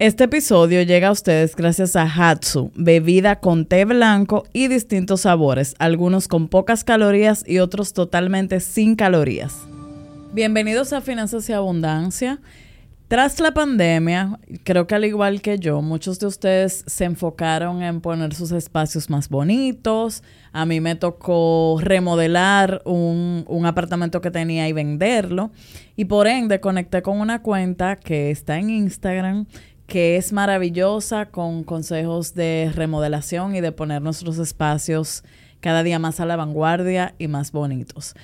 Este episodio llega a ustedes gracias a Hatsu, bebida con té blanco y distintos sabores, algunos con pocas calorías y otros totalmente sin calorías. Bienvenidos a Finanzas y Abundancia. Tras la pandemia, creo que al igual que yo, muchos de ustedes se enfocaron en poner sus espacios más bonitos. A mí me tocó remodelar un, apartamento que tenía y venderlo. Y por ende conecté con una cuenta que está en Instagram que es maravillosa con consejos de remodelación y de poner nuestros espacios cada día más a la vanguardia y más bonitos.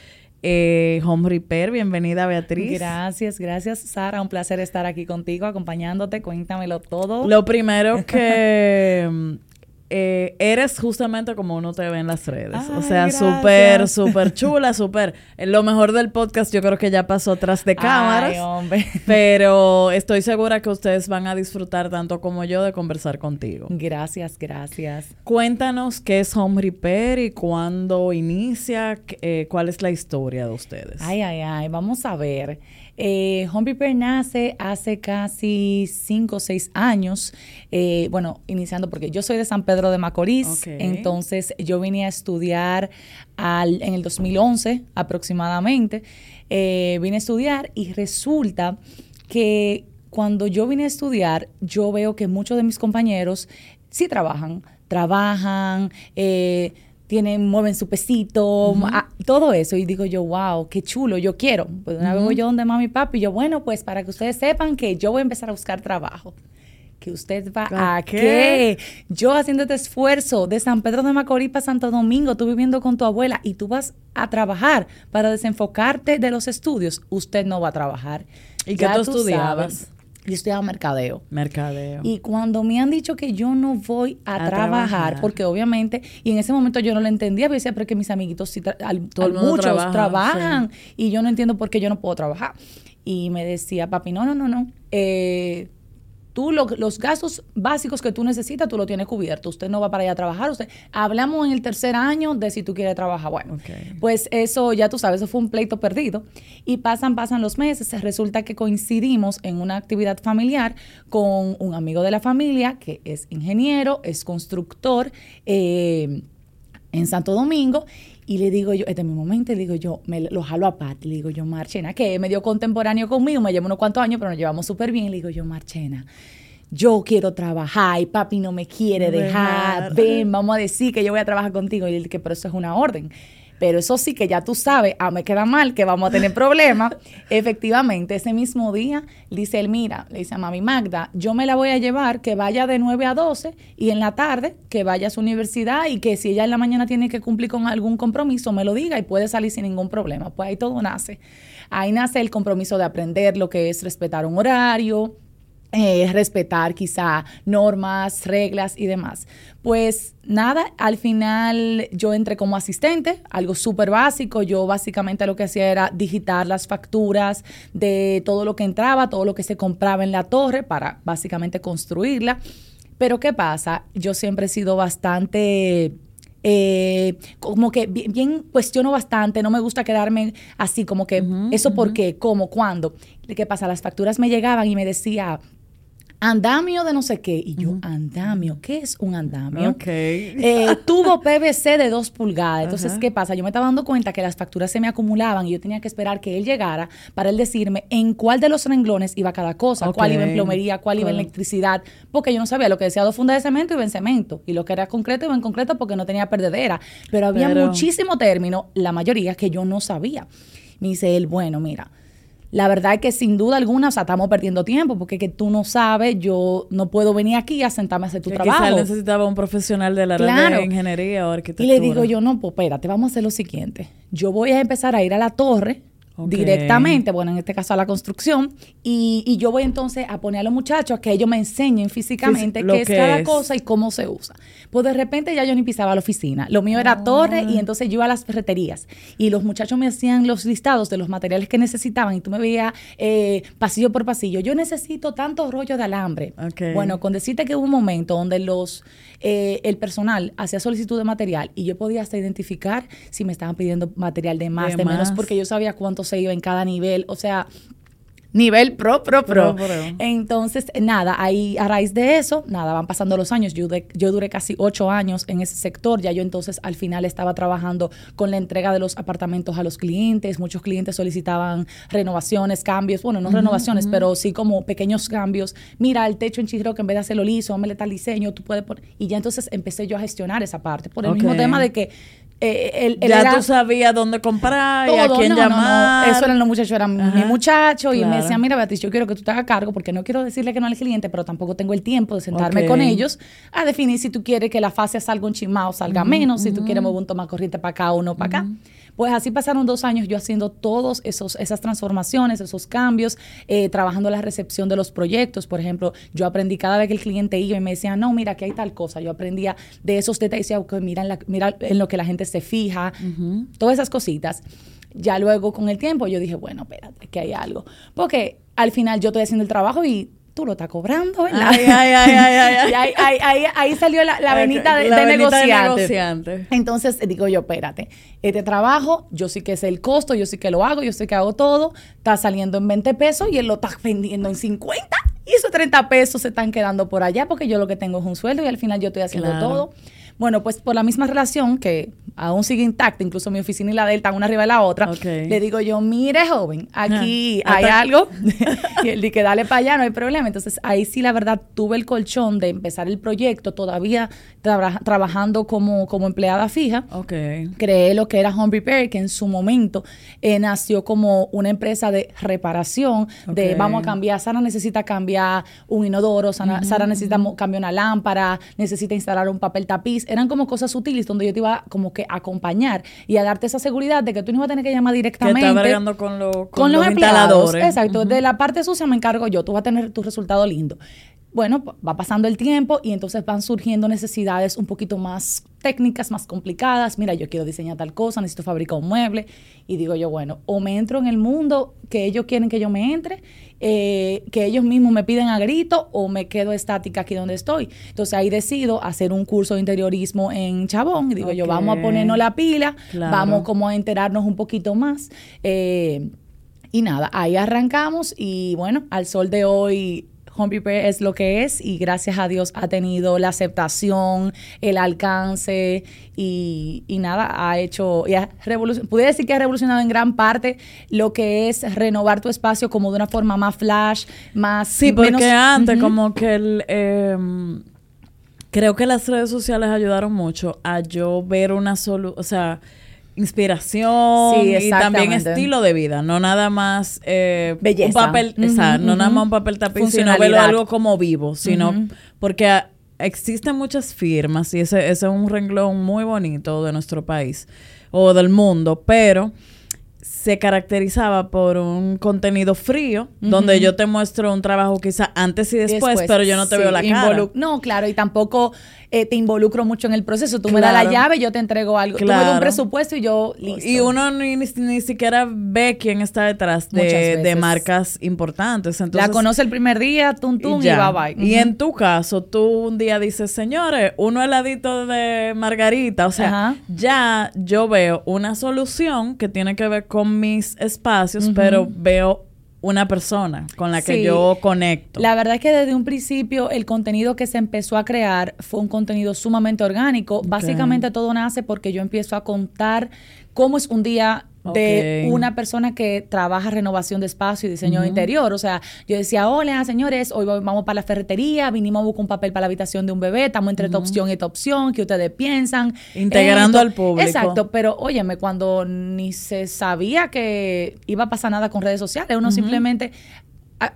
Eh, Home Repair, bienvenida Beatriz. Gracias, gracias Sara, un placer estar aquí contigo, acompañándote, cuéntamelo todo. Lo primero que eh, eres justamente como uno te ve en las redes. o sea, súper, súper chula, súper. Eh, lo mejor del podcast yo creo que ya pasó tras de cámaras. Ay, hombre. Pero estoy segura que ustedes van a disfrutar tanto como yo de conversar contigo. Gracias, gracias. Cuéntanos qué es Home Repair y cuándo inicia, eh, cuál es la historia de ustedes. Ay, ay, ay, vamos a ver. Eh, Home Prepare nace hace casi cinco o seis años, eh, bueno, iniciando porque yo soy de San Pedro de Macorís, entonces yo vine a estudiar al, en el 2011 aproximadamente, eh, vine a estudiar y resulta que cuando yo vine a estudiar, yo veo que muchos de mis compañeros sí trabajan, trabajan, eh, tienen, mueven su pesito, todo eso. Y digo yo, wow, qué chulo, yo quiero. Pues una vez voy yo donde mami y papi, y yo, bueno, pues para que ustedes sepan que yo voy a empezar a buscar trabajo. Que usted va a, qué? Yo haciendo este esfuerzo de San Pedro de Macorís para Santo Domingo, tú viviendo con tu abuela y tú vas a trabajar para desenfocarte de los estudios, usted no va a trabajar. ¿Y qué tú estudiabas? Yo estudiaba mercadeo. Mercadeo. Y cuando me han dicho que yo no voy a, trabajar, porque obviamente, y en ese momento yo no lo entendía, pero decía, pero que mis amiguitos, sí muchos trabajan, y yo no entiendo por qué yo no puedo trabajar. Y me decía, papi, no, no, no, no. Eh, tú los gastos básicos que tú necesitas, tú lo tienes cubierto. Usted no va para allá a trabajar. Usted, hablamos en el tercer año de si tú quieres trabajar. Bueno, pues eso ya tú sabes, eso fue un pleito perdido. Y pasan, pasan los meses. Resulta que coincidimos en una actividad familiar con un amigo de la familia que es ingeniero, es constructor eh, en Santo Domingo y le digo yo, este es mi momento, le digo yo, me lo jalo a Pati, le digo yo, Marchena, que es medio contemporáneo conmigo, me lleva unos cuantos años, pero nos llevamos súper bien, le digo yo, Marchena, yo quiero trabajar y papi no me quiere dejar, ven, vamos a decir que yo voy a trabajar contigo. Y él que, pero eso es una orden. Pero eso sí que ya tú sabes, ah, me queda mal, que vamos a tener problemas. Efectivamente, ese mismo día, dice él, mira, le dice a mami Magda, yo me la voy a llevar, que vaya de 9 a 12 y en la tarde que vaya a su universidad y que si ella en la mañana tiene que cumplir con algún compromiso, me lo diga y puede salir sin ningún problema. Pues ahí todo nace. Ahí nace el compromiso de aprender lo que es respetar un horario, eh, respetar quizá normas, reglas y demás. Pues nada, al final yo entré como asistente, algo súper básico. Yo básicamente lo que hacía era digitar las facturas de todo lo que entraba, todo lo que se compraba en la torre para básicamente construirla. Pero ¿qué pasa? Yo siempre he sido bastante eh, como que bien, cuestiono bastante, no me gusta quedarme así, como que, ¿eso por qué? ¿Cómo? ¿Cuándo? ¿Qué pasa? Las facturas me llegaban y me decía, andamio de no sé qué. Y yo, andamio, ¿qué es un andamio? Ok. Eh, tubo PVC de dos pulgadas. Entonces, ¿qué pasa? Yo me estaba dando cuenta que las facturas se me acumulaban y yo tenía que esperar que él llegara para él decirme en cuál de los renglones iba cada cosa, cuál iba en plomería, cuál iba en electricidad, porque yo no sabía lo que decía dos fundas de cemento iba en cemento y lo que era concreto iba en concreto porque no tenía perdedera. Pero había muchísimo término, la mayoría que yo no sabía. Me dice él, bueno, mira, la verdad es que sin duda alguna, o sea, estamos perdiendo tiempo porque que tú no sabes, yo no puedo venir aquí a sentarme a hacer tu que trabajo. Quizás necesitaba un profesional de la de ingeniería o arquitectura. Y le digo yo, no, pues espérate, vamos a hacer lo siguiente. Yo voy a empezar a ir a la torre directamente, bueno, en este caso a la construcción, y, yo voy entonces a poner a los muchachos a que ellos me enseñen físicamente qué es cada cosa y cómo se usa. Pues de repente ya yo ni pisaba la oficina, lo mío era torre y ah. entonces yo iba a las ferreterías. Y los muchachos me hacían los listados de los materiales que necesitaban y tú me veías eh, pasillo por pasillo, yo necesito tantos rollos de alambre. Bueno, con decirte que hubo un momento donde los eh, el personal hacía solicitud de material y yo podía hasta identificar si me estaban pidiendo material de más, de, menos, porque yo sabía cuánto se iba en cada nivel. O sea, nivel pro, pro, pro. Entonces, nada, ahí a raíz de eso, nada, van pasando los años. Yo, yo duré casi ocho años en ese sector. Ya yo entonces al final estaba trabajando con la entrega de los apartamentos a los clientes. Muchos clientes solicitaban renovaciones, cambios. Bueno, no renovaciones, pero sí como pequeños cambios. Mira, el techo en que en vez de hacerlo liso, le tal diseño, tú puedes poner. Y ya entonces empecé yo a gestionar esa parte. Por el mismo tema de que eh, ya tú sabías dónde comprar y a quién llamar. Eso eran los muchachos, eran mi muchacho y me decían, mira Beatriz, yo quiero que tú te hagas cargo porque no quiero decirle que no al cliente, pero tampoco tengo el tiempo de sentarme con ellos a definir si tú quieres que la fase salga un chimao o salga menos, si tú quieres mover un toma corriente para acá o no para acá. Pues así pasaron dos años yo haciendo todos esos esas transformaciones, esos cambios, eh, trabajando la recepción de los proyectos. Por ejemplo, yo aprendí cada vez que el cliente iba y me decía, no, mira, que hay tal cosa. Yo aprendía de esos detalles, okay, mira, en la, mira en lo que la gente se fija, todas esas cositas. Ya luego con el tiempo yo dije, bueno, espérate, que hay algo. Porque al final yo estoy haciendo el trabajo y tú lo estás cobrando, ¿verdad? Ay, ay, ay, ay, y ahí, ahí, salió la, la venita, de, negociante. Entonces digo yo, espérate, este trabajo, yo sí que sé el costo, yo sí que lo hago, yo sé que hago todo, está saliendo en 20 pesos y él lo está vendiendo en 50 y esos 30 pesos se están quedando por allá porque yo lo que tengo es un sueldo y al final yo estoy haciendo todo. Bueno, pues por la misma relación que aún sigue intacta, incluso mi oficina y la de él están una arriba de la otra, le digo yo, mire joven, aquí hay algo, y él dice, dale para allá, no hay problema. Entonces ahí sí la verdad tuve el colchón de empezar el proyecto, todavía trabajando como, como empleada fija. Creé lo que era Home Repair, que en su momento eh, nació como una empresa de reparación, de vamos a cambiar, Sara necesita cambiar un inodoro, Sara, necesita cambiar una lámpara, necesita instalar un papel tapiz eran como cosas sutiles donde yo te iba como que a acompañar y a darte esa seguridad de que tú no ibas a tener que llamar directamente. Que está con, con, los, instaladores. Exacto. De la parte sucia me encargo yo. Tú vas a tener tu resultado lindo. Bueno, va pasando el tiempo y entonces van surgiendo necesidades un poquito más técnicas, más complicadas. Mira, yo quiero diseñar tal cosa, necesito fabricar un mueble. Y digo yo, bueno, o me entro en el mundo que ellos quieren que yo me entre, eh, que ellos mismos me piden a grito, o me quedo estática aquí donde estoy. Entonces ahí decido hacer un curso de interiorismo en Chabón. Y digo yo, vamos a ponernos la pila, vamos como a enterarnos un poquito más. Eh, y nada, ahí arrancamos y bueno, al sol de hoy Home es lo que es y gracias a Dios ha tenido la aceptación, el alcance y, nada, ha hecho, y ha pudiera decir que ha revolucionado en gran parte lo que es renovar tu espacio como de una forma más flash, más... Sí, porque antes como que el... Em, creo que las redes sociales ayudaron mucho a yo ver una solución, o sea inspiración y también estilo de vida, no nada más eh, un papel, no nada más un papel tapiz, sino verlo algo como vivo, sino porque existen muchas firmas y ese, ese es un renglón muy bonito de nuestro país o del mundo, pero se caracterizaba por un contenido frío, donde yo te muestro un trabajo quizá antes y después, pero yo no te veo la cara. No, claro, y tampoco eh, te involucro mucho en el proceso. Tú me das la llave, yo te entrego algo. Tú me das un presupuesto y yo listo. Y uno ni, ni, siquiera ve quién está detrás de, marcas importantes. Entonces, la conoce el primer día, tum, tum, y, bye bye. Y en tu caso, tú un día dices, señores, uno heladito de margarita. O sea, ya yo veo una solución que tiene que ver con mis espacios, pero veo una persona con la que yo conecto. La verdad es que desde un principio el contenido que se empezó a crear fue un contenido sumamente orgánico. Básicamente todo nace porque yo empiezo a contar cómo es un día de una persona que trabaja renovación de espacio y diseño interior. O sea, yo decía, hola, señores, hoy vamos para la ferretería, vinimos a buscar un papel para la habitación de un bebé, estamos entre esta opción y esta opción, ¿qué ustedes piensan? Integrando al público. Exacto, pero óyeme, cuando ni se sabía que iba a pasar nada con redes sociales, uno simplemente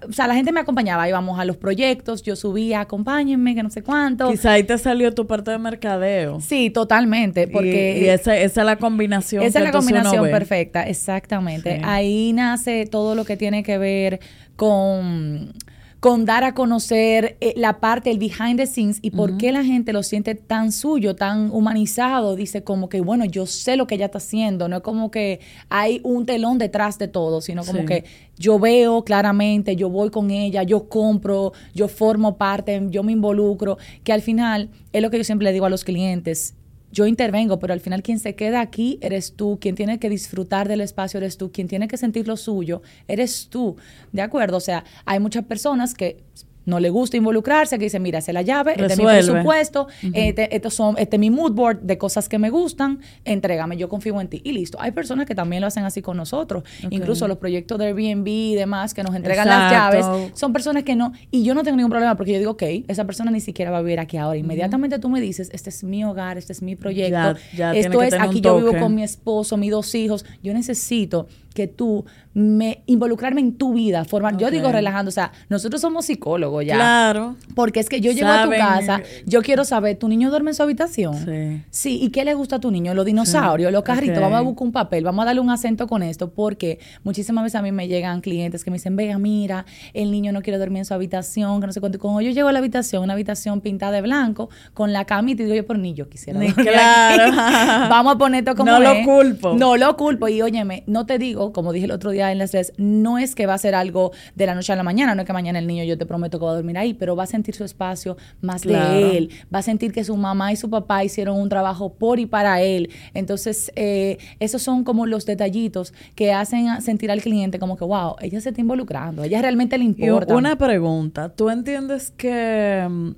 o sea, la gente me acompañaba, íbamos a los proyectos, yo subía, acompáñenme, que no sé cuánto. Quizá ahí te salió tu parte de mercadeo. Sí, totalmente, porque... Y, esa, es la combinación. Esa es la combinación perfecta, exactamente. Ahí nace todo lo que tiene que ver con con dar a conocer eh, la parte, el behind the scenes y por qué la gente lo siente tan suyo, tan humanizado. Dice como que, bueno, yo sé lo que ella está haciendo, no es como que hay un telón detrás de todo, sino como que yo veo claramente, yo voy con ella, yo compro, yo formo parte, yo me involucro, que al final es lo que yo siempre le digo a los clientes, yo intervengo, pero al final quien se queda aquí eres tú, quien tiene que disfrutar del espacio eres tú, quien tiene que sentir lo suyo eres tú, ¿de acuerdo? O sea, hay muchas personas que no le gusta involucrarse, que dice, mira, se la llave, este es mi presupuesto, este, estos son, este es mi mood board de cosas que me gustan, entrégame, yo confío en ti. Y listo. Hay personas que también lo hacen así con nosotros. Incluso los proyectos de Airbnb y demás que nos entregan las llaves, son personas que no, y yo no tengo ningún problema porque yo digo, ok, esa persona ni siquiera va a vivir aquí ahora. Inmediatamente tú me dices, este es mi hogar, este es mi proyecto, esto es, aquí yo vivo con mi esposo, mis dos hijos, yo necesito que tú me involucrarme en tu vida, formar, yo digo relajando, o sea, nosotros somos psicólogos ya. Claro. Porque es que yo llego a tu casa, yo quiero saber, ¿tu niño duerme en su habitación? Sí. Sí, ¿y qué le gusta a tu niño? Los dinosaurios, los carritos, vamos a buscar un papel, vamos a darle un acento con esto, porque muchísimas veces a mí me llegan clientes que me dicen, vea, mira, el niño no quiere dormir en su habitación, que no sé cuánto. Cuando yo llego a la habitación, una habitación pintada de blanco, con la camita, y digo, yo, por niño quisiera dormir Claro. vamos a poner esto como No lo culpo. No lo culpo. Y óyeme, no te digo como dije el otro día en las redes, no es que va a ser algo de la noche a la mañana, no es que mañana el niño yo te prometo que va a dormir ahí, pero va a sentir su espacio más de él, va a sentir que su mamá y su papá hicieron un trabajo por y para él. Entonces, eh, esos son como los detallitos que hacen sentir al cliente como que, wow, ella se está involucrando, ella realmente le importa. una pregunta, ¿tú entiendes que mm,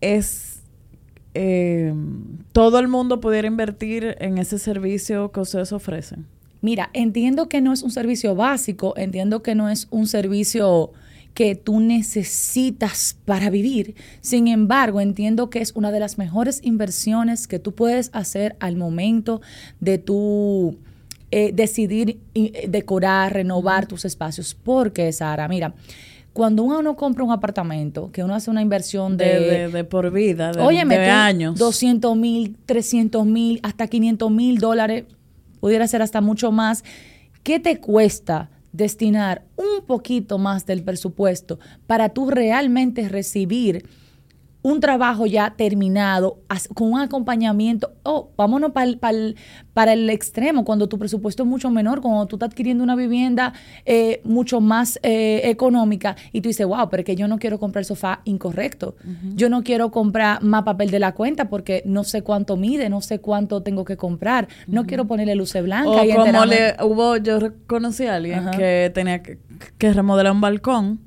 es... Eh, todo el mundo pudiera invertir en ese servicio que ustedes ofrecen? Mira, entiendo que no es un servicio básico, entiendo que no es un servicio que tú necesitas para vivir. Sin embargo, entiendo que es una de las mejores inversiones que tú puedes hacer al momento de tu eh, decidir eh, decorar, renovar tus espacios. Porque, Sara, mira, cuando uno compra un apartamento, que uno hace una inversión de... De, por vida, de, de años. 200 mil, 300 mil, hasta 500 mil dólares pudiera ser hasta mucho más. ¿Qué te cuesta destinar un poquito más del presupuesto para tú realmente recibir un trabajo ya terminado, con un acompañamiento, oh, vámonos para el, extremo, cuando tu presupuesto es mucho menor, cuando tú estás adquiriendo una vivienda eh, mucho más eh, económica y tú dices, wow, pero es que yo no quiero comprar el sofá incorrecto, yo no quiero comprar más papel de la cuenta porque no sé cuánto mide, no sé cuánto tengo que comprar, no quiero ponerle luces blancas. O como le hubo, yo conocí a alguien que tenía que, que remodelar un balcón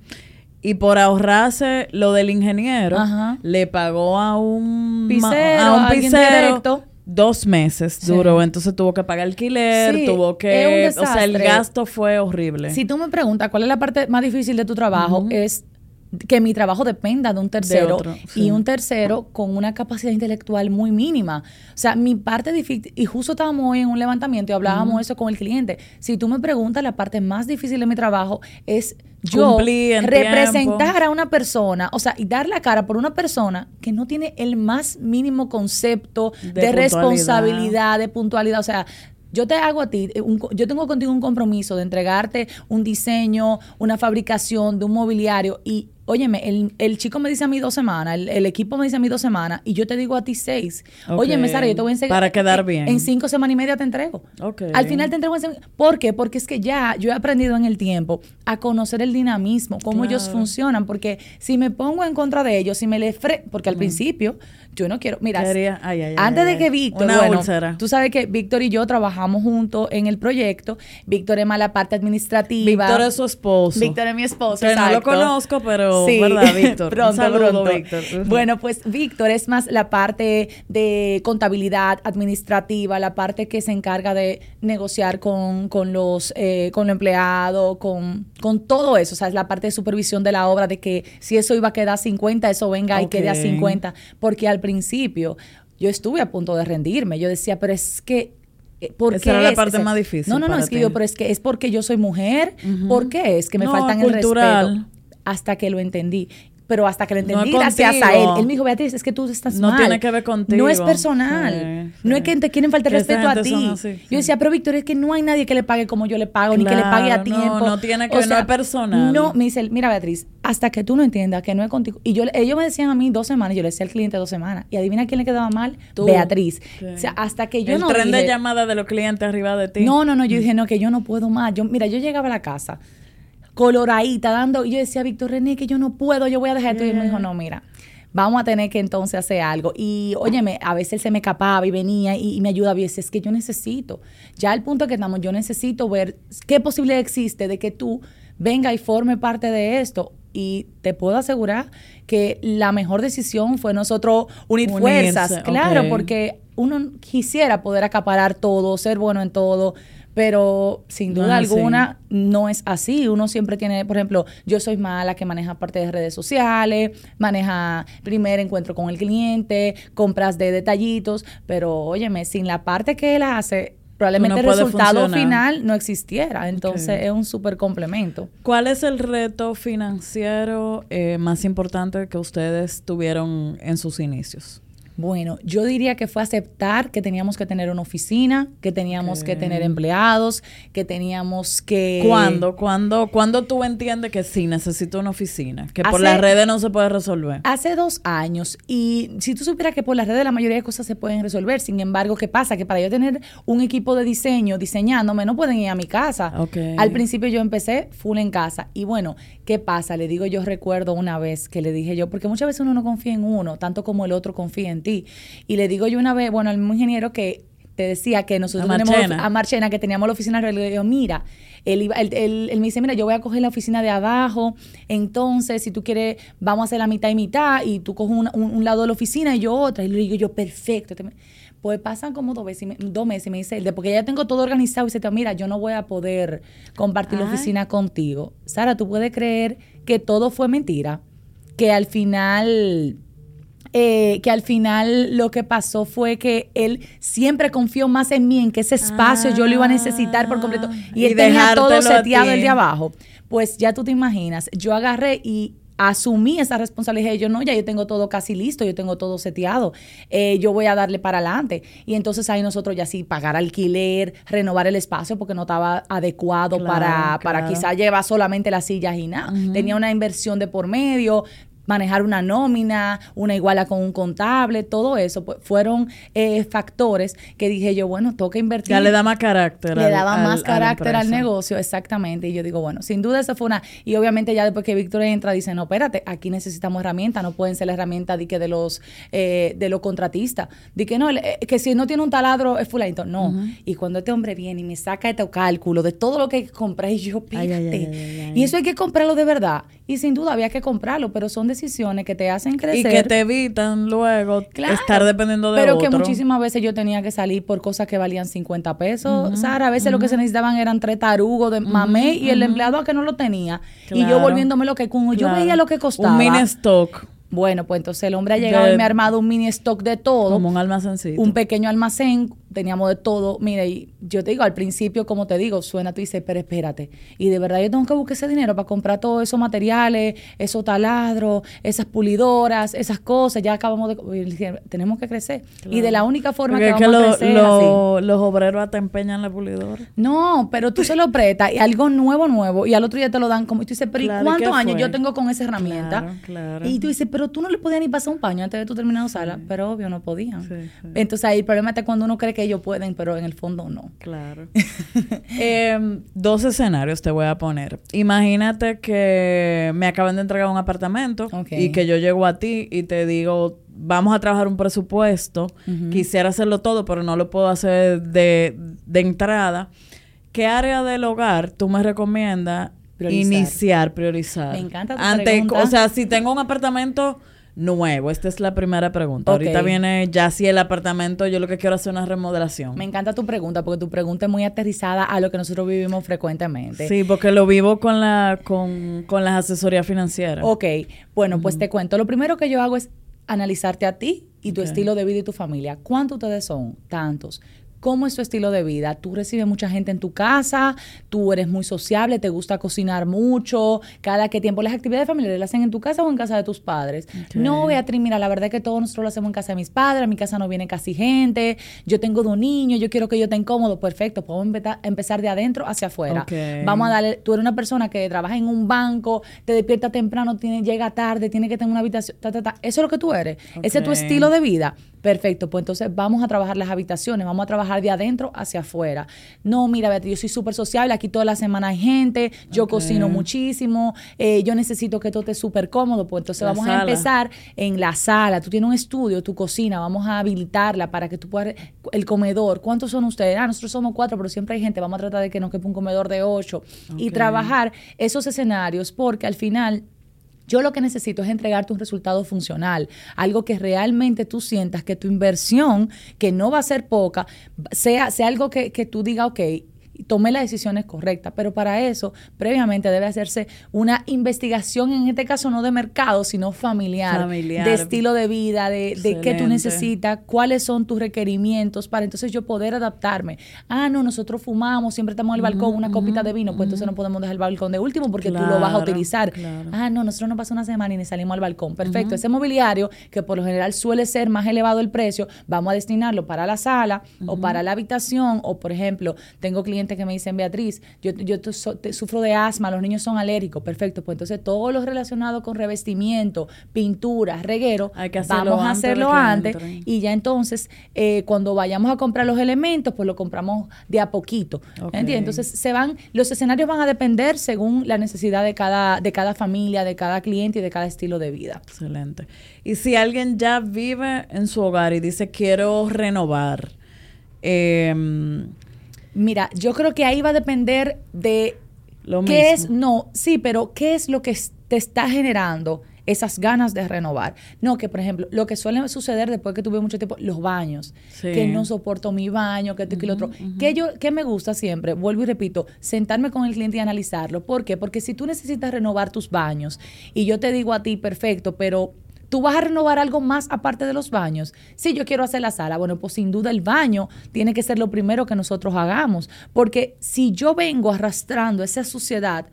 y por ahorrarse lo del ingeniero, le pagó a un pisero, a un dos meses duró, entonces tuvo que pagar alquiler, tuvo que, o sea, el gasto fue horrible. Si tú me preguntas cuál es la parte más difícil de tu trabajo, es que mi trabajo dependa de un tercero y un tercero con una capacidad intelectual muy mínima. O sea, mi parte difícil, y justo estábamos hoy en un levantamiento y hablábamos eso con el cliente. Si tú me preguntas, la parte más difícil de mi trabajo es yo representar a una persona, o sea, y dar la cara por una persona que no tiene el más mínimo concepto de, responsabilidad, de puntualidad. O sea, yo te hago a ti, eh, yo tengo contigo un compromiso de entregarte un diseño, una fabricación de un mobiliario y Óyeme, el, el, chico me dice a mí dos semanas, el, equipo me dice a mí dos semanas y yo te digo a ti seis. Óyeme, Sara, yo te voy a enseñar. Para quedar bien. En, cinco semanas y media te entrego. Al final te entrego en ¿Por qué? Porque es que ya yo he aprendido en el tiempo a conocer el dinamismo, cómo ellos funcionan. Porque si me pongo en contra de ellos, si me le fre... Porque al principio yo no quiero. Mira, antes de que Víctor. bueno, tú sabes que Víctor y yo trabajamos juntos en el proyecto. Víctor es más la parte administrativa. Víctor es su esposo. Víctor es mi esposo. Que no lo conozco, pero. Sí, ¿verdad, Víctor? pronto, Víctor. Bueno, pues Víctor es más la parte de contabilidad administrativa, la parte que se encarga de negociar con, con los eh, con los empleados, con, con todo eso. O sea, es la parte de supervisión de la obra, de que si eso iba a quedar a 50, eso venga y quede a 50. Porque al principio yo estuve a punto de rendirme. Yo decía, pero es que eh, ¿Por Esa era la parte más difícil. No, no, no, es que yo, pero es que es porque yo soy mujer. ¿Por qué? Es que me faltan el respeto. Hasta que lo entendí pero hasta que lo entendí gracias a él. Él me dijo, Beatriz, es que tú estás no mal. No tiene que ver contigo. No es personal. No es que te quieren faltar respeto a ti. yo decía, pero Víctor, es que no hay nadie que le pague como yo le pago, ni que le pague a tiempo. No, no tiene que ver, no es personal. No, me dice, mira Beatriz, hasta que tú no entiendas que no es contigo. Y yo, ellos me decían a mí dos semanas, yo le decía al cliente dos semanas. Y adivina quién le quedaba mal, Beatriz. O sea, hasta que yo El no tren de llamada de los clientes arriba de ti. No, no, no, yo dije, no, que yo no puedo más. Yo, mira, yo llegaba a la casa coloradita, dando. Y yo decía, Víctor René, que yo no puedo, yo voy a dejar esto. Y él me dijo, no, mira, vamos a tener que entonces hacer algo. Y óyeme, a veces se me escapaba y venía y, me ayudaba y decía, es que yo necesito, ya al punto que estamos, yo necesito ver qué posibilidad existe de que tú venga y forme parte de esto. Y te puedo asegurar que la mejor decisión fue nosotros unir fuerzas, claro, porque uno quisiera poder acaparar todo, ser bueno en todo, pero sin duda alguna no es así. Uno siempre tiene, por ejemplo, yo soy mala que maneja parte de redes sociales, maneja primer encuentro con el cliente, compras de detallitos, pero óyeme, sin la parte que él hace, probablemente el resultado final no existiera. Entonces es un súper complemento. ¿Cuál es el reto financiero eh, más importante que ustedes tuvieron en sus inicios? Bueno, yo diría que fue aceptar que teníamos que tener una oficina, que teníamos que tener empleados, que teníamos que... ¿Cuándo? ¿Cuándo, ¿Cuándo tú entiendes que sí necesito una oficina? Que por las redes no se puede resolver. Hace dos años. Y si tú supieras que por las redes la mayoría de cosas se pueden resolver. Sin embargo, ¿qué pasa? Que para yo tener un equipo de diseño diseñándome, no pueden ir a mi casa. Al principio yo empecé full en casa. Y bueno, ¿qué pasa? Le digo, yo recuerdo una vez que le dije yo, porque muchas veces uno no confía en uno, tanto como el otro confía en ti y le digo yo una vez, bueno, al mismo ingeniero que te decía que nosotros a tenemos a Marchena, que teníamos la oficina, le digo, mira, él, él, me dice, mira, yo voy a coger la oficina de abajo, entonces si tú quieres, vamos a hacer la mitad y mitad, y tú coges un, lado de la oficina y yo otra, y le digo yo, perfecto. Pues pasan como dos, veces, dos meses y me dice, porque ya tengo todo organizado y se te mira, yo no voy a poder compartir la oficina contigo. Sara, tú puedes creer que todo fue mentira, que al final eh, que al final lo que pasó fue que él siempre confió más en mí, en que ese espacio yo lo iba a necesitar por completo. Y, él tenía todo seteado el de abajo. Pues ya tú te imaginas, yo agarré y asumí esa responsabilidad. Yo no, ya yo tengo todo casi listo, yo tengo todo seteado, eh, yo voy a darle para adelante. Y entonces ahí nosotros ya sí, pagar alquiler, renovar el espacio porque no estaba adecuado para, para quizá llevar solamente las sillas y nada. Tenía una inversión de por medio, manejar una nómina, una iguala con un contable, todo eso, pues fueron eh, factores que dije yo, bueno, toca invertir. Ya le da más carácter. Le daba más carácter al negocio, exactamente. Y yo digo, bueno, sin duda eso fue una... Y obviamente ya después que Víctor entra, dice, no, espérate, aquí necesitamos herramientas, no pueden ser la herramienta de que de los, eh, de los contratistas. De que no, eh, que si no tiene un taladro es fulanito. No. Y cuando este hombre viene y me saca este cálculo de todo lo que compré, y yo, pídate. y eso hay que comprarlo de verdad. Y sin duda había que comprarlo, pero son decisiones que te hacen crecer. Y que te evitan luego estar dependiendo de pero otro. Pero que muchísimas veces yo tenía que salir por cosas que valían 50 pesos. Sara, a veces lo que se necesitaban eran tres tarugos de mamé y el empleado a que no lo tenía. Y yo volviéndome lo que... Como yo veía lo que costaba. Un mini stock. Bueno, pues entonces el hombre ha llegado y me ha armado un mini stock de todo. Como un almacencito. Un pequeño almacén teníamos de todo. Mire, y yo te digo, al principio, como te digo, suena, tú dices, pero espérate. Y de verdad yo tengo que buscar ese dinero para comprar todos esos materiales, esos taladros, esas pulidoras, esas cosas. Ya acabamos de... Tenemos que crecer. Y de la única forma que vamos a crecer Los obreros te empeñan la pulidora. No, pero tú se lo prestas y algo nuevo, nuevo, y al otro día te lo dan como... Y tú dices, pero ¿y cuántos años yo tengo con esa herramienta? Y tú dices, pero tú no le podías ni pasar un paño antes de tu terminar sala. Pero obvio, no podían. Entonces ahí el problema está cuando uno cree que ellos pueden, pero en el fondo no. Claro. Em, dos escenarios te voy a poner. Imagínate que me acaban de entregar un apartamento y que yo llego a ti y te digo, vamos a trabajar un presupuesto, quisiera hacerlo todo, pero no lo puedo hacer de, entrada. ¿Qué área del hogar tú me recomiendas iniciar, priorizar? Me encanta tu Ante, O sea, si tengo un apartamento nuevo? Esta es la primera pregunta. Ahorita viene ya si el apartamento, yo lo que quiero hacer es una remodelación. Me encanta tu pregunta porque tu pregunta es muy aterrizada a lo que nosotros vivimos frecuentemente. Sí, porque lo vivo con la con, con las asesorías financieras. Ok, bueno, pues te cuento. Lo primero que yo hago es analizarte a ti y tu estilo de vida y tu familia. ¿Cuántos ustedes son? Tantos cómo es tu estilo de vida. Tú recibes mucha gente en tu casa, tú eres muy sociable, te gusta cocinar mucho, cada qué tiempo las actividades familiares las hacen en tu casa o en casa de tus padres. No, Beatriz, mira, la verdad es que todos nosotros lo hacemos en casa de mis padres, a mi casa no viene casi gente, yo tengo dos niños, yo quiero que yo esté incómodo, perfecto, podemos empezar de adentro hacia afuera. Vamos a darle, tú eres una persona que trabaja en un banco, te despierta temprano, tiene, llega tarde, tiene que tener una habitación, ta, ta, ta. eso es lo que tú eres, ese es tu estilo de vida Perfecto, pues entonces vamos a trabajar las habitaciones, vamos a trabajar de adentro hacia afuera. No, mira, Beatriz, yo soy súper sociable, aquí toda la semana hay gente, yo cocino muchísimo, eh, yo necesito que todo esté súper cómodo, pues entonces vamos a empezar en la sala. Tú tienes un estudio, tu cocina, vamos a habilitarla para que tú puedas, el comedor, ¿cuántos son ustedes? Ah, nosotros somos cuatro, pero siempre hay gente, vamos a tratar de que no quepa un comedor de ocho y trabajar esos escenarios porque al final yo lo que necesito es entregarte un resultado funcional, algo que realmente tú sientas que tu inversión, que no va a ser poca, sea, sea algo que, que tú digas, ok, tomé las decisiones correctas. Pero para eso, previamente debe hacerse una investigación, en este caso no de mercado, sino familiar, de estilo de vida, de, de qué tú necesitas, cuáles son tus requerimientos, para entonces yo poder adaptarme. Ah, no, nosotros fumamos, siempre estamos en el balcón, una copita de vino, pues entonces no podemos dejar el balcón de último porque tú lo vas a utilizar. Ah, no, nosotros no pasa una semana y ni salimos al balcón. Perfecto. Ese mobiliario, que por lo general suele ser más elevado el precio, vamos a destinarlo para la sala o para la habitación, o por ejemplo, tengo clientes que me dicen, Beatriz, yo, yo sufro de asma, los niños son alérgicos, perfecto, pues entonces todo lo relacionado con revestimiento, pintura, reguero, vamos a hacerlo antes y ya entonces eh, cuando vayamos a comprar los elementos, pues lo compramos de a poquito. Entonces se van, los escenarios van a depender según la necesidad de cada, de cada familia, de cada cliente y de cada estilo de vida. Excelente. Y si alguien ya vive en su hogar y dice quiero renovar, eh, Mira, yo creo que ahí va a depender de lo qué es, no, sí, pero qué es lo que te está generando esas ganas de renovar. No, que por ejemplo, lo que suele suceder después que tuve mucho tiempo, los baños, que no soporto mi baño, que esto y lo otro. Que yo, que me gusta siempre, vuelvo y repito, sentarme con el cliente y analizarlo. ¿Por qué? Porque si tú necesitas renovar tus baños y yo te digo a ti, perfecto, pero ¿Tú vas a renovar algo más aparte de los baños? Sí, yo quiero hacer la sala. Bueno, pues sin duda el baño tiene que ser lo primero que nosotros hagamos. Porque si yo vengo arrastrando esa suciedad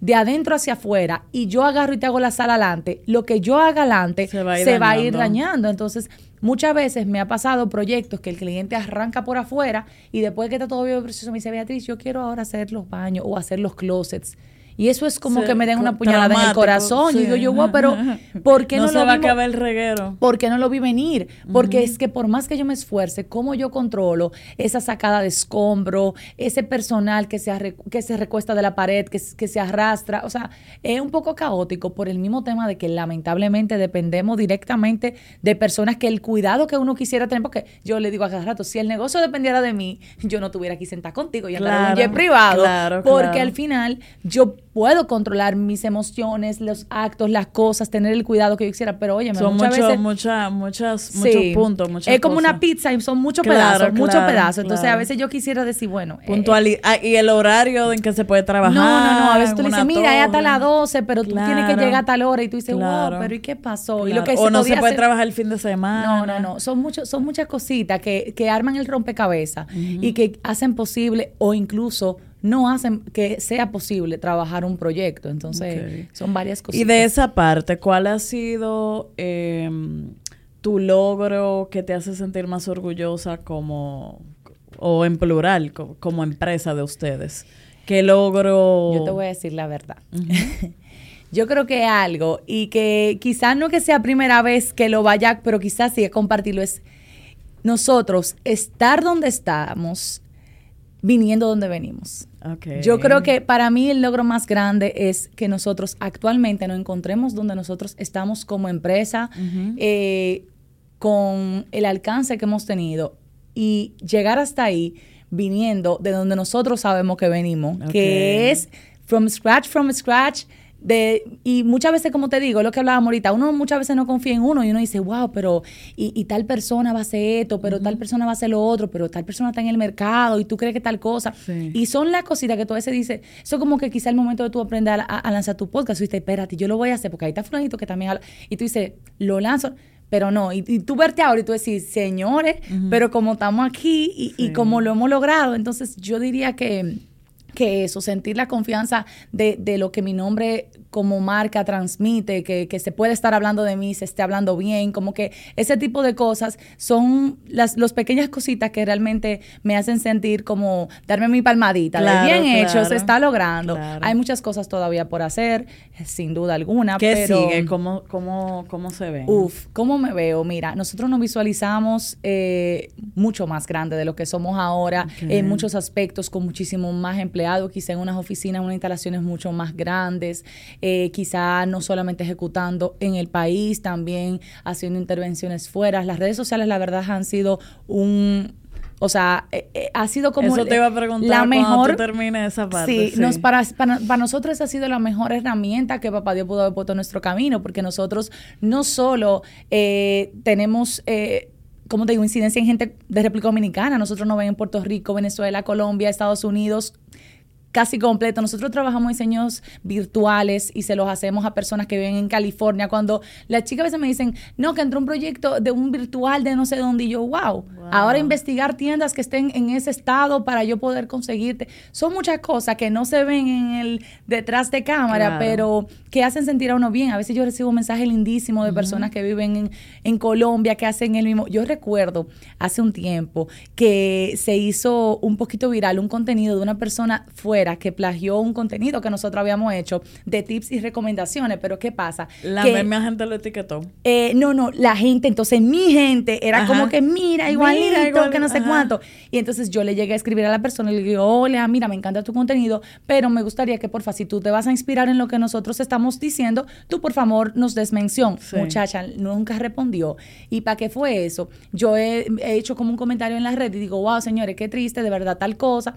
de adentro hacia afuera y yo agarro y te hago la sala adelante, lo que yo haga adelante se va a ir, dañando. Entonces, muchas veces me ha pasado proyectos que el cliente arranca por afuera y después que está todo bien precioso me dice, Beatriz, yo quiero ahora hacer los baños o hacer los closets. Y eso es como que me den una puñalada en el corazón. Y digo yo, wow, pero ¿por qué no, no se va a acabar el reguero? ¿Por qué no lo vi venir? Porque es que por más que yo me esfuerce, ¿cómo yo controlo esa sacada de escombro, ese personal que se, que se recuesta de la pared, que, que se arrastra? O sea, es un poco caótico por el mismo tema de que lamentablemente dependemos directamente de personas que el cuidado que uno quisiera tener, porque yo le digo a cada rato, si el negocio dependiera de mí, yo no tuviera aquí sentada contigo y andar en un jet privado. Claro, porque al final yo puedo controlar mis emociones, los actos, las cosas, tener el cuidado que yo quisiera, pero oye, son muchas veces, muchas, muchos puntos, muchas Es como una pizza y son muchos pedazos, muchos pedazos. Entonces a veces yo quisiera decir, bueno, eh, puntualidad ah, y el horario en que se puede trabajar. No, no, no, a veces tú le dices, mira, es hasta las 12, pero tú tienes que llegar a tal hora y tú dices, wow, pero ¿y qué pasó? Y lo que o no se puede trabajar el fin de semana. No, no, no, son muchos son muchas cositas que, que arman el rompecabezas y que hacen posible o incluso no hacen que sea posible trabajar un proyecto. Entonces, son varias cosas. Y de esa parte, ¿cuál ha sido em, tu logro que te hace sentir más orgullosa como, o en plural, como, empresa de ustedes? ¿Qué logro? Yo te voy a decir la verdad. Yo creo que algo, y que quizás no que sea primera vez que lo vaya, pero quizás sí compartirlo, es nosotros estar donde estamos viniendo donde venimos. Yo creo que para mí el logro más grande es que nosotros actualmente nos encontremos donde nosotros estamos como empresa, eh, con el alcance que hemos tenido y llegar hasta ahí viniendo de donde nosotros sabemos que venimos, que es from scratch, from scratch de, y muchas veces, como te digo, lo que hablábamos ahorita, uno muchas veces no confía en uno y uno dice, wow, pero y, tal persona va a hacer esto, pero tal persona va a hacer lo otro, pero tal persona está en el mercado y tú crees que tal cosa. Y son las cositas que tú a veces dices, eso como que quizá el momento de tú aprender a, lanzar tu podcast, tú dices, espérate, yo lo voy a hacer porque ahí está fulanito que también habla. Y tú dices, lo lanzo pero no, y, tú verte ahora y tú decís, señores, pero como estamos aquí y, y, como lo hemos logrado, entonces yo diría que, que eso, sentir la confianza de, de lo que mi nombre como marca transmite, que, que, se puede estar hablando de mí, se esté hablando bien, como que ese tipo de cosas son las los pequeñas cositas que realmente me hacen sentir como darme mi palmadita, de bien hecho, se está logrando. Hay muchas cosas todavía por hacer, sin duda alguna. ¿Qué sigue? ¿Cómo, cómo, ¿Cómo se ve? Uf, ¿cómo me veo? Mira, nosotros nos visualizamos eh, mucho más grande de lo que somos ahora, en muchos aspectos, con muchísimo más empleados, quizá en unas oficinas, unas instalaciones mucho más grandes, eh, quizá no solamente ejecutando en el país, también haciendo intervenciones fuera. Las redes sociales, la verdad, han sido un, o sea, eh, eh, ha sido como Eso te iba a preguntar la mejor esa parte. Sí, Nos, para, para, nosotros ha sido la mejor herramienta que Papá Dios pudo haber puesto en nuestro camino, porque nosotros no solo eh, tenemos eh, como te digo, incidencia en gente de República Dominicana. Nosotros nos ven en Puerto Rico, Venezuela, Colombia, Estados Unidos, casi completo. Nosotros trabajamos diseños virtuales y se los hacemos a personas que viven en California. Cuando las chicas a veces me dicen, no, que entró un proyecto de un virtual de no sé dónde, y yo, wow, ahora investigar tiendas que estén en ese estado para yo poder conseguirte. Son muchas cosas que no se ven en el detrás de cámara, pero que hacen sentir a uno bien. A veces yo recibo mensajes lindísimos de personas que viven en, en Colombia, que hacen el mismo. Yo recuerdo hace un tiempo que se hizo un poquito viral un contenido de una persona fuera que plagió un contenido que nosotros habíamos hecho de tips y recomendaciones, pero ¿qué pasa? La misma gente lo etiquetó. Eh, no, no, la gente, entonces mi gente era como que mira, igualito, que no sé cuánto. Y entonces yo le llegué a escribir a la persona y le digo, hola, mira, me encanta tu contenido, pero me gustaría que porfa, si tú te vas a inspirar en lo que nosotros estamos diciendo, tú por favor nos des mención. Muchacha, nunca respondió. ¿Y para qué fue eso? Yo he, he hecho como un comentario en la red y digo, wow, señores, qué triste, de verdad, tal cosa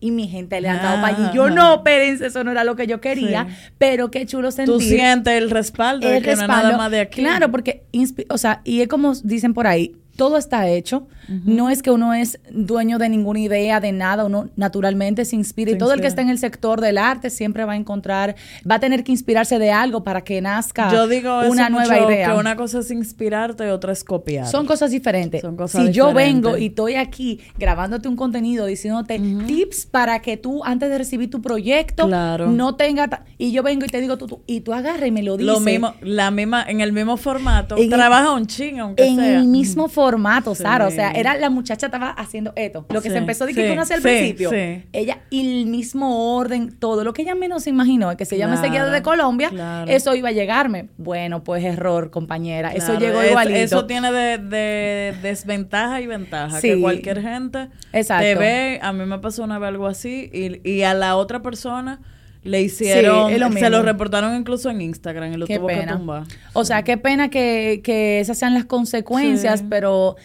y mi gente le ha dado para allí. Yo no, espérense, eso no era lo que yo quería, pero qué chulo sentir. Tú sientes el respaldo el de que no nada más de aquí. Claro, porque, o sea, y es como dicen por ahí, todo está hecho. No es que uno es dueño de ninguna idea, de nada, uno naturalmente se inspira. y todo el que está en el sector del arte siempre va a encontrar, va a tener que inspirarse de algo para que nazca yo digo una nueva idea. Que una cosa es inspirarte y otra es copiar. Son cosas diferentes. si yo vengo y estoy aquí grabándote un contenido, diciéndote tips para que tú, antes de recibir tu proyecto, no tenga. Y yo vengo y te digo, tú, y tú agarras y me lo dices. Lo mismo, la misma, en el mismo formato. trabaja un ching, aunque en sea. En el mismo formato formato, Sara. O sea, era la muchacha estaba haciendo esto. Lo que se empezó de que conoce al principio. Ella, y el mismo orden, todo lo que ella menos imaginó, que se llama seguida de Colombia, eso iba a llegarme. Bueno, pues error, compañera. Eso llegó igualito. Eso tiene de, desventaja y ventaja. Que cualquier gente te ve. A mí me pasó una vez algo así y, y a la otra persona le hicieron, se lo reportaron incluso en Instagram y lo tuvo que tumbar. O sea, qué pena que, que esas sean las consecuencias, pero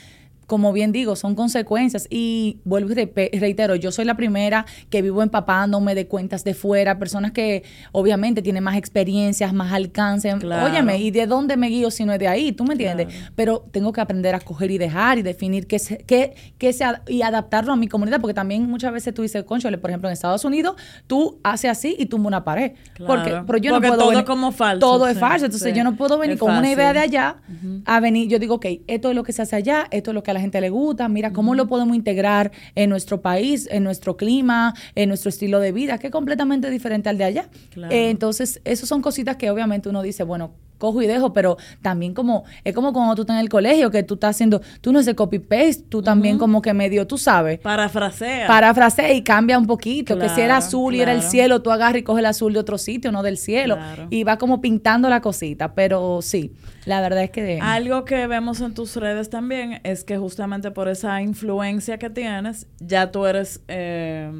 como bien digo, son consecuencias. Y vuelvo y reitero, yo soy la primera que vivo empapándome de cuentas de fuera, personas que obviamente tienen más experiencias, más alcance. Óyeme, ¿y de dónde me guío si no es de ahí? ¿Tú me entiendes? Pero tengo que aprender a coger y dejar y definir qué, qué, qué sea, y adaptarlo a mi comunidad, porque también muchas veces tú dices, concho, por ejemplo, en Estados Unidos, tú haces así y tumba una pared. Porque, pero yo no puedo todo es como falso. Todo es falso. Entonces yo no puedo venir con una idea de allá a venir. Yo digo, ok, esto es lo que se hace allá, esto es lo que a la gente le gusta, mira cómo lo podemos integrar en nuestro país, en nuestro clima, en nuestro estilo de vida, que es completamente diferente al de allá. Eh, entonces, esas son cositas que obviamente uno dice, bueno, cojo y dejo, pero también como, es como cuando tú estás en el colegio, que tú estás haciendo, tú no haces copy-paste, tú también como que medio, tú sabes. Parafrasea. Parafrasea y cambia un poquito, que si era azul y era el cielo, tú agarras y coges el azul de otro sitio, no del cielo, y va como pintando la cosita, pero sí, la verdad es que... Algo que vemos en tus redes también es que justamente por esa influencia que tienes, ya tú eres... Eh,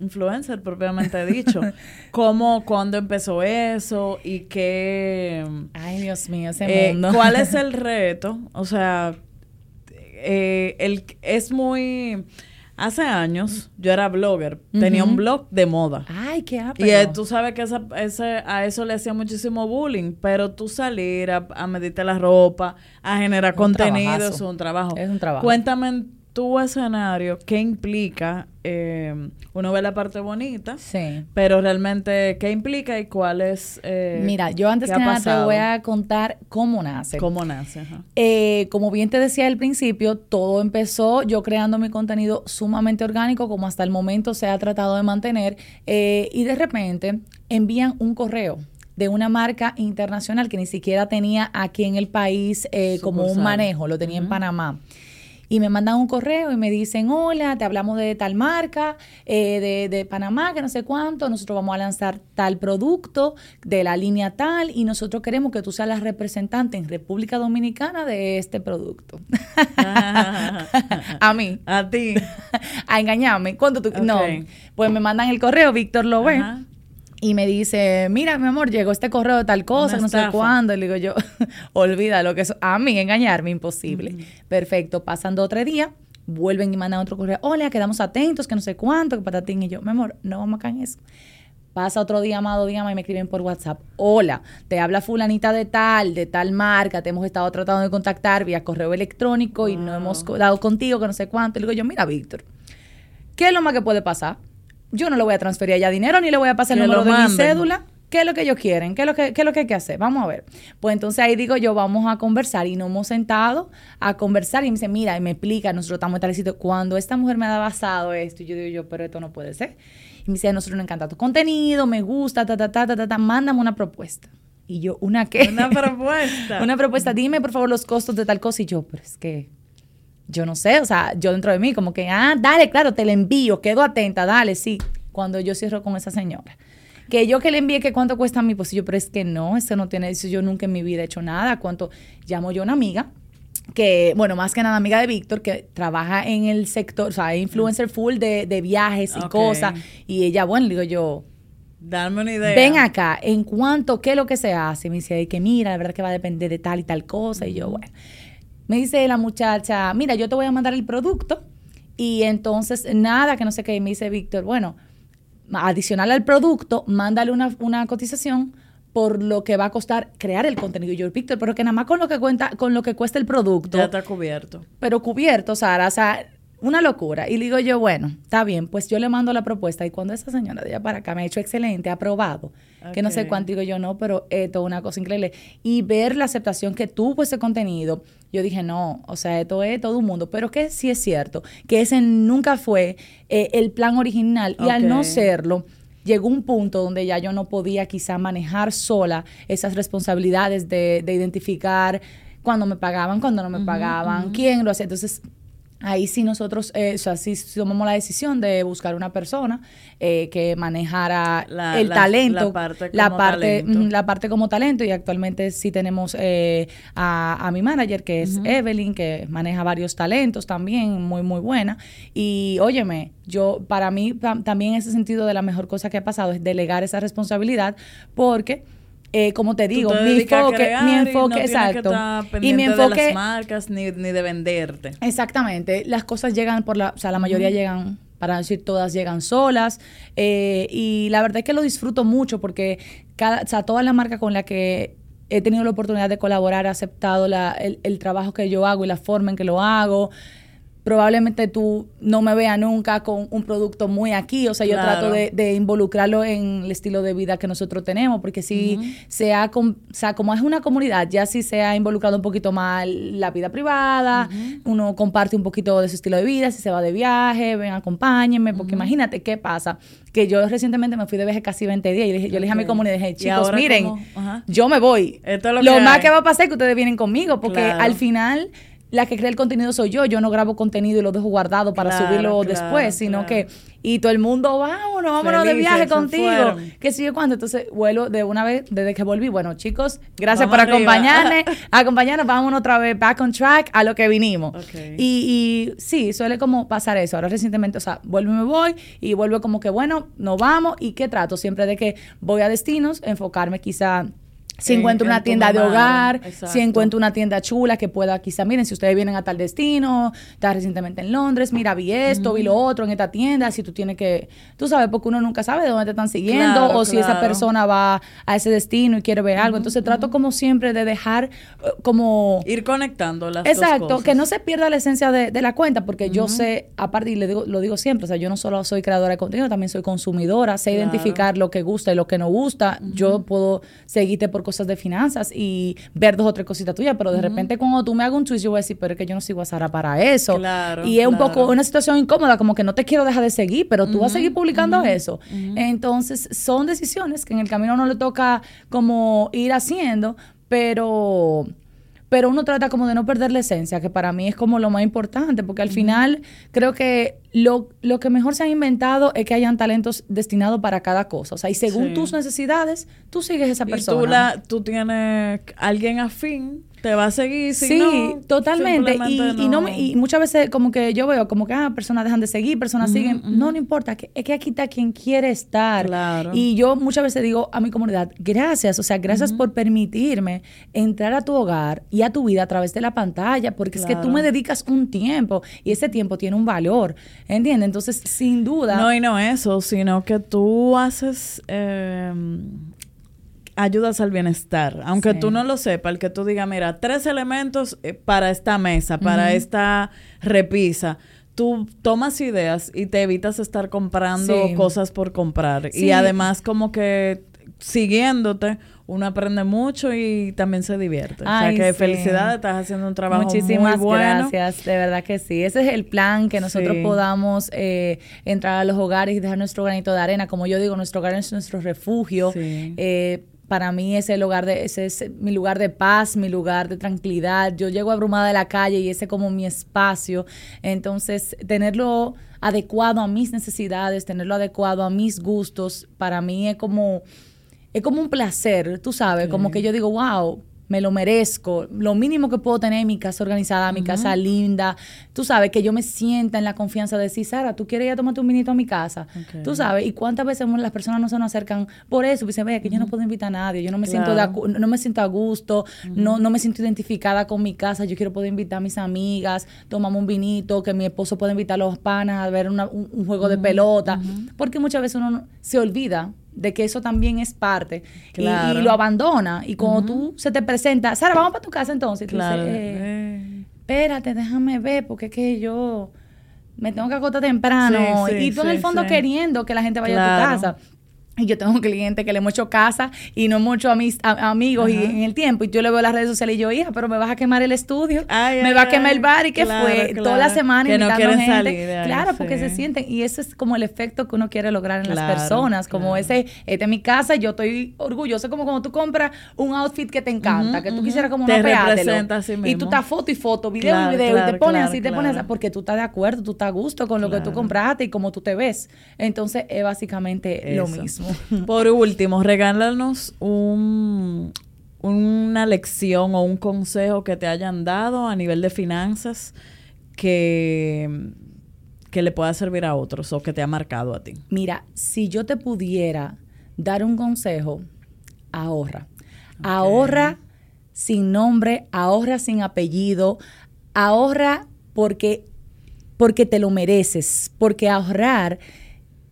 influencer propiamente dicho. ¿Cómo, cuándo empezó eso y qué... Ay, Dios mío, ese eh, mundo. ¿Cuál es el reto? O sea, eh, el, es muy... Hace años yo era blogger, tenía un blog de moda. Ay, qué Y eh, tú sabes que esa, ese, a eso le hacía muchísimo bullying, pero tú salir a, a medirte la ropa, a generar contenido, es un trabajo. Es un trabajo. Cuéntame tu escenario, ¿qué implica? Eh, uno ve la parte bonita, sí. pero realmente, ¿qué implica y cuál es? Eh, Mira, yo antes que nada te voy a contar cómo nace. ¿Cómo nace? Ajá. Eh, como bien te decía al principio, todo empezó yo creando mi contenido sumamente orgánico, como hasta el momento se ha tratado de mantener, y de repente envían un correo de una marca internacional que ni siquiera tenía aquí en el país eh, como un manejo, lo tenía en Panamá y me mandan un correo y me dicen, hola, te hablamos de tal marca, eh, de, de, Panamá, que no sé cuánto, nosotros vamos a lanzar tal producto de la línea tal y nosotros queremos que tú seas la representante en República Dominicana de este producto. a mí. A ti. a engañarme. ¿Cuánto tú? No. Pues me mandan el correo, Víctor lo ve y me dice, mira, mi amor, llegó este correo de tal cosa, no sé cuándo. Y le digo yo, olvida lo que es. A mí, engañarme, imposible. Perfecto, pasan dos o tres días, vuelven y mandan otro correo. Hola, quedamos atentos, que no sé cuánto, que patatín. Y yo, mi amor, no vamos acá en eso. Pasa otro día, amado, día y me escriben por WhatsApp. Hola, te habla fulanita de tal, de tal marca, te hemos estado tratando de contactar vía correo electrónico y no hemos dado contigo, que no sé cuánto. Y le digo yo, mira, Víctor, ¿qué es lo más que puede pasar? Yo no le voy a transferir ya dinero ni le voy a pasar el número de mi cédula. ¿Qué es lo que ellos quieren? ¿Qué es lo que, qué es lo que hay que hacer? Vamos a ver. Pues entonces ahí digo yo, vamos a conversar y nos hemos sentado a conversar y me dice, mira, y me explica, nosotros estamos en tal sitio. Cuando esta mujer me ha basado esto, y yo digo yo, pero esto no puede ser. Y me dice, a nosotros nos encanta tu contenido, me gusta, ta, ta, ta, ta, ta, ta, mándame una propuesta. Y yo, ¿una qué? Una propuesta. una propuesta, dime por favor los costos de tal cosa. Y yo, pero es que yo no sé, o sea, yo dentro de mí como que, ah, dale, claro, te la envío, quedo atenta, dale, sí cuando yo cierro con esa señora. Que yo que le envíe que cuánto cuesta mi yo, pero es que no, eso no tiene, eso yo nunca en mi vida he hecho nada. ¿Cuánto? Llamo yo a una amiga que, bueno, más que nada amiga de Víctor, que trabaja en el sector, o sea, influencer full de, de viajes y cosas. Y ella, bueno, le digo yo, Dame una idea. Ven acá, en cuanto, ¿qué es lo que se hace? Me dice, que mira, la verdad que va a depender de tal y tal cosa. Y yo, bueno. Me dice la muchacha, mira, yo te voy a mandar el producto. Y entonces, nada, que no sé qué. Y me dice Víctor, bueno, adicional al producto, mándale una, una cotización por lo que va a costar crear el contenido. Y yo, Víctor, pero que nada más con lo que cuenta, con lo que cuesta el producto. Ya está cubierto. Pero cubierto, Sara, o sea, una locura. Y digo yo, bueno, está bien, pues yo le mando la propuesta. Y cuando esa señora de allá para acá me ha hecho excelente, ha aprobado, que no sé cuánto, digo yo, no, pero esto es una cosa increíble. Y ver la aceptación que tuvo ese contenido, yo dije, no, o sea, esto es todo un mundo. Pero que sí es cierto, que ese nunca fue eh, el plan original. Y al no serlo, llegó un punto donde ya yo no podía quizá manejar sola esas responsabilidades de, identificar cuando me pagaban, cuando no me pagaban, quién lo hacía. Entonces, Ahí sí nosotros, eh, o sea, sí tomamos la decisión de buscar una persona eh, que manejara el talento, la parte, como la parte, talento. la parte como talento. Y actualmente sí tenemos eh, a, mi manager que es Evelyn que maneja varios talentos también, muy muy buena. Y óyeme, yo para mí también en ese sentido de la mejor cosa que ha pasado es delegar esa responsabilidad porque eh, como te digo, mi enfoque, mi enfoque, exacto. y mi enfoque de las marcas ni, de venderte. Exactamente. Las cosas llegan por la, o sea, la mayoría llegan para decir todas llegan solas. Eh, y la verdad es que lo disfruto mucho porque cada, o sea, toda la marca con la que he tenido la oportunidad de colaborar ha aceptado la, el, el trabajo que yo hago y la forma en que lo hago probablemente tú no me veas nunca con un producto muy aquí, o sea, yo trato de, involucrarlo en el estilo de vida que nosotros tenemos, porque si se ha, o sea, como es una comunidad, ya si se ha involucrado un poquito más la vida privada, uno comparte un poquito de su estilo de vida, si se va de viaje, ven, acompáñenme, porque imagínate qué pasa, que yo recientemente me fui de viaje casi 20 días y dije, yo le dije a mi comunidad, dije, chicos, miren, yo me voy. lo, más que va a pasar es que ustedes vienen conmigo, porque al final la que crea el contenido soy yo. Yo no grabo contenido y lo dejo guardado para subirlo después, sino que, y todo el mundo, vámonos, vámonos de viaje contigo. Que sigue cuando. Entonces, vuelo de una vez, desde que volví. Bueno, chicos, gracias por acompañarme. acompañarnos, vámonos otra vez back on track a lo que vinimos. Y, y sí, suele como pasar eso. Ahora recientemente, o sea, vuelvo y me voy y vuelvo como que, bueno, nos vamos. ¿Y qué trato? Siempre de que voy a destinos, enfocarme quizá si encuentro una tienda de hogar, si encuentro una tienda chula que pueda, quizá, miren, si ustedes vienen a tal destino, estás recientemente en Londres, mira, vi esto, vi lo otro en esta tienda, si tú tienes que, tú sabes, porque uno nunca sabe de dónde te están siguiendo o si esa persona va a ese destino y quiere ver algo. Entonces trato como siempre de dejar eh, como... Ir conectando las Exacto, dos cosas. que no se pierda la esencia de, la cuenta, porque yo sé, aparte, y le digo, lo digo siempre, o sea, yo no solo soy creadora de contenido, también soy consumidora, sé identificar lo que gusta y lo que no gusta. Yo puedo seguirte por cosas de finanzas y ver dos o tres cositas tuyas, pero de repente cuando tú me hagas un twist, yo voy a decir, pero es que yo no sigo a Sara para eso. y es un poco una situación incómoda, como que no te quiero dejar de seguir, pero tú vas a seguir publicando eso. Entonces, son decisiones que en el camino no le toca como ir haciendo, pero pero uno trata como de no perder la esencia, que para mí es como lo más importante, porque al final creo que lo, lo, que mejor se ha inventado es que hayan talentos destinados para cada cosa. O sea, y según tus necesidades, tú sigues esa persona. Y tú, la, tú tienes alguien afín te va a seguir si sí, totalmente. Y, no. y, muchas veces como que yo veo como que ah, personas dejan de seguir, personas siguen. No, no importa, que, es que aquí está quien quiere estar. Y yo muchas veces digo a mi comunidad, gracias, o sea, gracias por permitirme entrar a tu hogar y a tu vida a través de la pantalla, porque es que tú me dedicas un tiempo y ese tiempo tiene un valor, ¿entiendes? Entonces, sin duda... No, y no eso, sino que tú haces... Eh, ayudas al bienestar. Aunque tú no lo sepas, el que tú digas, mira, tres elementos eh, para esta mesa, para esta repisa. Tú tomas ideas y te evitas estar comprando cosas por comprar. Y además como que siguiéndote, uno aprende mucho y también se divierte. o sea que felicidades, estás haciendo un trabajo Muchísimas muy bueno. gracias, de verdad que sí. Ese es el plan, que nosotros podamos eh, entrar a los hogares y dejar nuestro granito de arena. Como yo digo, nuestro hogar es nuestro refugio. Eh, para mí ese lugar de ese es mi lugar de paz, mi lugar de tranquilidad. Yo llego abrumada de la calle y ese como mi espacio. Entonces, tenerlo adecuado a mis necesidades, tenerlo adecuado a mis gustos, para mí es como es como un placer, tú sabes, como que yo digo, wow, me lo merezco. Lo mínimo que puedo tener en mi casa organizada, mi casa linda. Tú sabes, que yo me sienta en la confianza de decir, Sara, ¿tú quieres ir a tomarte un vinito a mi casa? Tú sabes, y cuántas veces las personas no se nos acercan por eso, dicen, ve, que yo no puedo invitar a nadie, yo no me siento no me siento a gusto, no, no me siento identificada con mi casa, yo quiero poder invitar a mis amigas, tomamos un vinito, que mi esposo pueda invitar a los panas a ver un, un, juego de pelota, porque muchas veces uno se olvida de que eso también es parte. Y, lo abandona. Y cuando tú se te presenta Sara vamos para tu casa entonces claro. Eh, eh. espérate déjame ver porque es que yo me tengo que acostar temprano y tú en el fondo queriendo que la gente vaya a tu casa y yo tengo un cliente que le hemos hecho casa y no mucho a mis amigos y en el tiempo. Y yo le veo las redes sociales y yo, hija, pero me vas a quemar el estudio, me va a quemar el bar y qué fue toda la semana invitando gente. claro, porque se sienten. Y ese es como el efecto que uno quiere lograr en las personas. Como ese, esta es mi casa, yo estoy orgullosa. Como cuando tú compras un outfit que te encanta, que tú quisieras como te así mismo. Y tú estás foto y foto, video y video, y te pones así, te pones así, porque tú estás de acuerdo, tú estás a gusto con lo que tú compraste y cómo tú te ves. Entonces es básicamente lo mismo. Por último, regálanos un, una lección o un consejo que te hayan dado a nivel de finanzas que, que le pueda servir a otros o que te ha marcado a ti. Mira, si yo te pudiera dar un consejo, ahorra. Ahorra sin nombre, ahorra sin apellido, ahorra porque, porque te lo mereces, porque ahorrar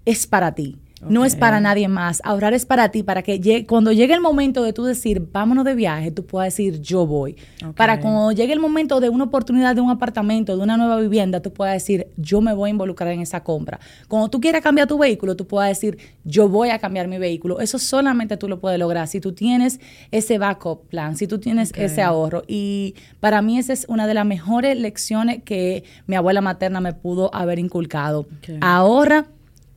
es para ti. No es para nadie más. Ahorrar es para ti, para que cuando llegue el momento de tú decir, vámonos de viaje, tú puedas decir, yo voy. Para cuando llegue el momento de una oportunidad de un apartamento, de una nueva vivienda, tú puedas decir, yo me voy a involucrar en esa compra. Cuando tú quieras cambiar tu vehículo, tú puedas decir, yo voy a cambiar mi vehículo. Eso solamente tú lo puedes lograr si tú tienes ese backup plan, si tú tienes ese ahorro. Y para mí esa es una de las mejores lecciones que mi abuela materna me pudo haber inculcado. Ahorra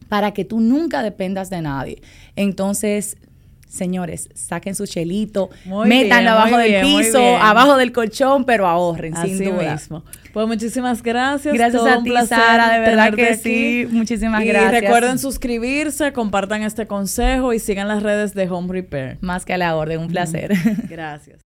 para que tú nunca dependas de nadie. Entonces, señores, saquen su chelito, métanlo abajo del piso, abajo del colchón, pero ahorren, sin duda. Mismo. Pues muchísimas gracias. Gracias a ti, Sara, de verdad que sí. Muchísimas gracias. Y recuerden suscribirse, compartan este consejo y sigan las redes de Home Repair. Más que a la orden, un placer. Gracias.